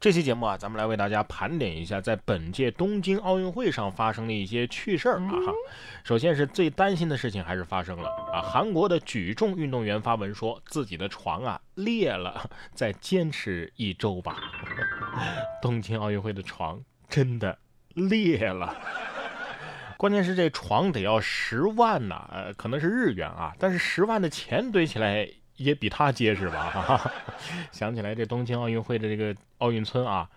这期节目啊，咱们来为大家盘点一下在本届东京奥运会上发生的一些趣事儿啊。首先是最担心的事情还是发生了啊，韩国的举重运动员发文说自己的床啊裂了，再坚持一周吧。东京奥运会的床真的裂了，关键是这床得要十万呐，呃，可能是日元啊，但是十万的钱堆起来。也比他结实吧？想起来这东京奥运会的这个奥运村啊，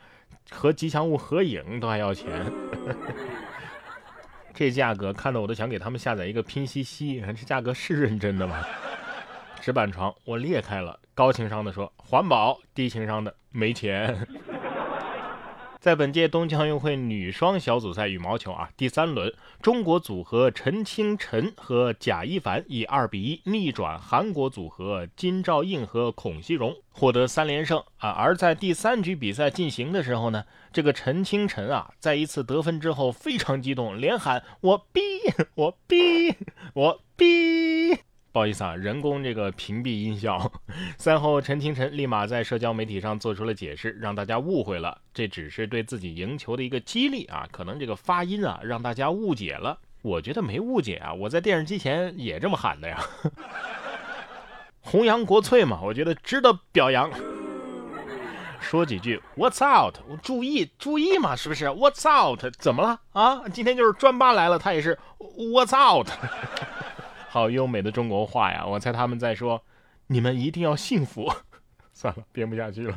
和吉祥物合影都还要钱，这价格看得我都想给他们下载一个拼夕夕。这价格是认真的吗？纸板床我裂开了，高情商的说环保，低情商的没钱。在本届东京奥运会女双小组赛羽毛球啊第三轮，中国组合陈清晨和贾一凡以二比一逆转韩国组合金兆映和孔熙荣，获得三连胜啊！而在第三局比赛进行的时候呢，这个陈清晨啊，在一次得分之后非常激动，连喊我逼我逼我逼。不好意思啊，人工这个屏蔽音效。赛后，陈清晨立马在社交媒体上做出了解释，让大家误会了，这只是对自己赢球的一个激励啊，可能这个发音啊让大家误解了。我觉得没误解啊，我在电视机前也这么喊的呀。弘扬国粹嘛，我觉得值得表扬。说几句 What's out？注意注意嘛，是不是？What's out？怎么了啊？今天就是专八来了，他也是 What's out？好优美的中国话呀！我猜他们在说：“你们一定要幸福。”算了，编不下去了。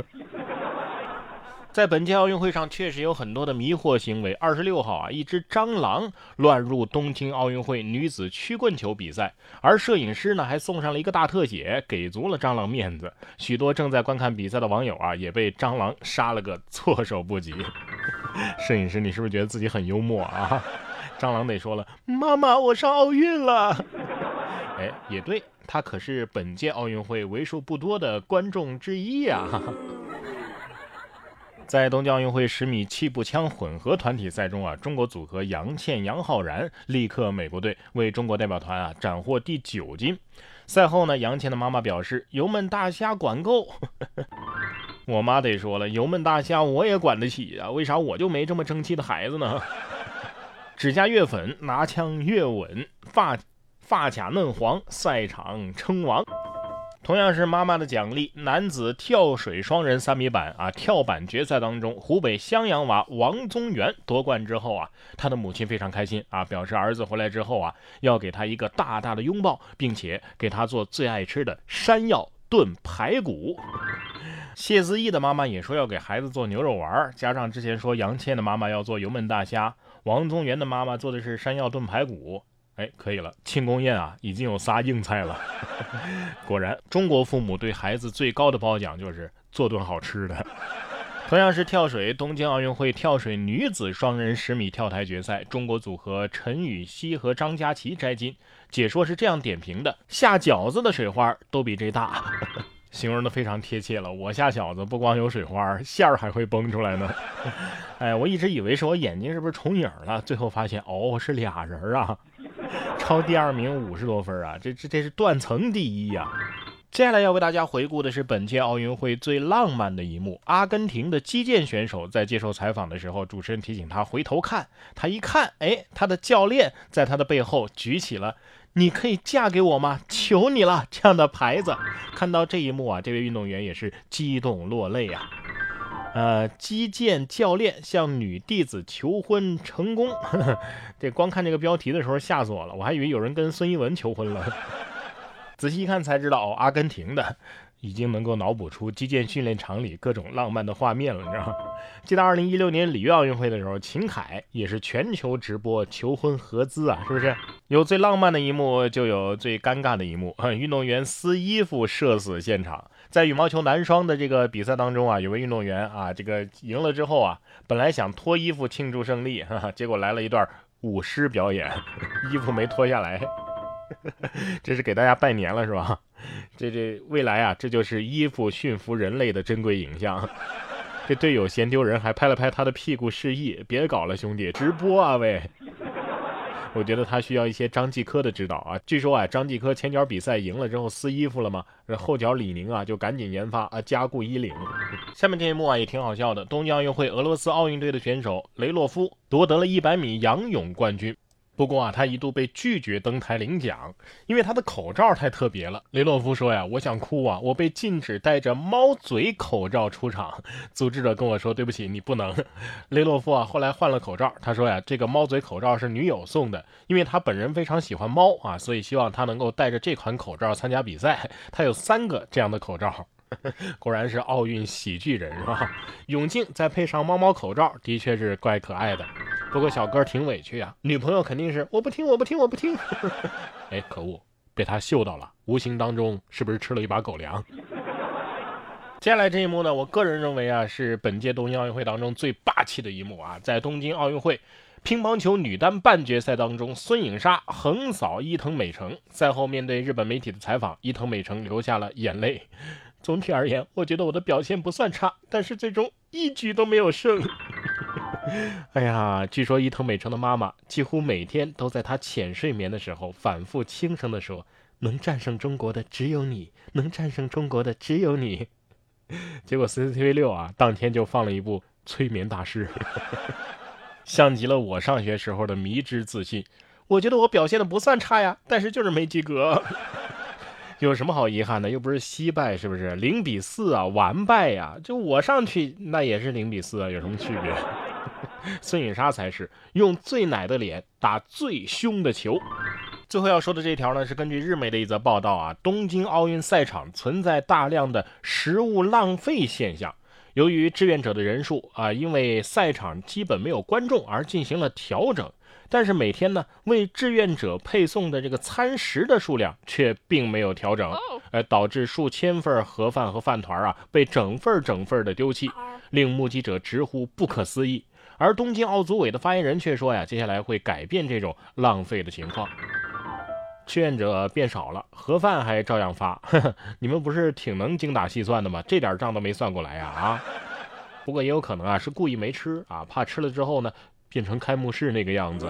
在本届奥运会上，确实有很多的迷惑行为。二十六号啊，一只蟑螂乱入东京奥运会女子曲棍球比赛，而摄影师呢还送上了一个大特写，给足了蟑螂面子。许多正在观看比赛的网友啊，也被蟑螂杀了个措手不及。摄影师，你是不是觉得自己很幽默啊？蟑螂得说了：“妈妈，我上奥运了。”哎，也对，他可是本届奥运会为数不多的观众之一呀。在东京奥运会十米气步枪混合团体赛中啊，中国组合杨倩、杨浩然力克美国队，为中国代表团啊斩获第九金。赛后呢，杨倩的妈妈表示：“油焖大虾管够。”我妈得说了：“油焖大虾我也管得起啊，为啥我就没这么争气的孩子呢？” 指甲越粉，拿枪越稳，发发卡嫩黄，赛场称王。同样是妈妈的奖励，男子跳水双人三米板啊跳板决赛当中，湖北襄阳娃王宗源夺冠之后啊，他的母亲非常开心啊，表示儿子回来之后啊，要给他一个大大的拥抱，并且给他做最爱吃的山药炖排骨。谢思义的妈妈也说要给孩子做牛肉丸，加上之前说杨倩的妈妈要做油焖大虾。王宗源的妈妈做的是山药炖排骨，哎，可以了，庆功宴啊，已经有仨硬菜了。果然，中国父母对孩子最高的褒奖就是做顿好吃的。同样是跳水，东京奥运会跳水女子双人十米跳台决赛，中国组合陈芋汐和张佳琪摘金。解说是这样点评的：下饺子的水花都比这大。形容的非常贴切了。我下饺子不光有水花，馅儿还会崩出来呢。哎，我一直以为是我眼睛是不是重影了，最后发现哦是俩人啊，超第二名五十多分啊，这这这是断层第一呀。接下来要为大家回顾的是本届奥运会最浪漫的一幕：阿根廷的击剑选手在接受采访的时候，主持人提醒他回头看，他一看，哎，他的教练在他的背后举起了。你可以嫁给我吗？求你了！这样的牌子，看到这一幕啊，这位运动员也是激动落泪啊。呃，击剑教练向女弟子求婚成功，这光看这个标题的时候吓死我了，我还以为有人跟孙一文求婚了。仔细一看才知道，哦，阿根廷的。已经能够脑补出击剑训练场里各种浪漫的画面了，你知道吗？记得二零一六年里约奥运会的时候，秦凯也是全球直播求婚合资啊，是不是？有最浪漫的一幕，就有最尴尬的一幕。运动员撕衣服社死现场，在羽毛球男双的这个比赛当中啊，有位运动员啊，这个赢了之后啊，本来想脱衣服庆祝胜利，哈哈，结果来了一段舞狮表演，衣服没脱下来，这是给大家拜年了是吧？这这未来啊，这就是衣服驯服人类的珍贵影像。这队友嫌丢人，还拍了拍他的屁股示意：“别搞了，兄弟，直播啊喂！”我觉得他需要一些张继科的指导啊。据说啊，张继科前脚比赛赢了之后撕衣服了嘛？后脚李宁啊就赶紧研发啊加固衣领。下面这一幕啊也挺好笑的。东京奥运会俄罗斯奥运队的选手雷洛夫夺得了一百米仰泳冠军。不过啊，他一度被拒绝登台领奖，因为他的口罩太特别了。雷洛夫说呀：“我想哭啊，我被禁止戴着猫嘴口罩出场。”组织者跟我说：“对不起，你不能。”雷洛夫啊，后来换了口罩。他说呀：“这个猫嘴口罩是女友送的，因为他本人非常喜欢猫啊，所以希望他能够戴着这款口罩参加比赛。他有三个这样的口罩。果然是奥运喜剧人是吧？泳镜再配上猫猫口罩，的确是怪可爱的。”不过小哥挺委屈呀，女朋友肯定是我不听我不听我不听。哎，可恶，被他嗅到了，无形当中是不是吃了一把狗粮？接下来这一幕呢，我个人认为啊，是本届东京奥运会当中最霸气的一幕啊，在东京奥运会乒乓球女单半决赛当中，孙颖莎横扫伊藤美诚。赛后面对日本媒体的采访，伊藤美诚流下了眼泪。总体而言，我觉得我的表现不算差，但是最终一局都没有胜。哎呀，据说伊藤美诚的妈妈几乎每天都在她浅睡眠的时候反复轻声地说：“能战胜中国的只有你，能战胜中国的只有你。”结果 CCTV 六啊，当天就放了一部《催眠大师》，像极了我上学时候的迷之自信。我觉得我表现的不算差呀，但是就是没及格。有什么好遗憾的？又不是惜败，是不是？零比四啊，完败呀！就我上去那也是零比四啊，有什么区别？孙颖莎才是用最奶的脸打最凶的球。最后要说的这条呢，是根据日媒的一则报道啊，东京奥运赛场存在大量的食物浪费现象。由于志愿者的人数啊，因为赛场基本没有观众而进行了调整，但是每天呢为志愿者配送的这个餐食的数量却并没有调整，呃，导致数千份盒饭和饭团啊被整份整份的丢弃，令目击者直呼不可思议。而东京奥组委的发言人却说呀，接下来会改变这种浪费的情况，志愿者变少了，盒饭还照样发。你们不是挺能精打细算的吗？这点账都没算过来呀啊！不过也有可能啊，是故意没吃啊，怕吃了之后呢，变成开幕式那个样子。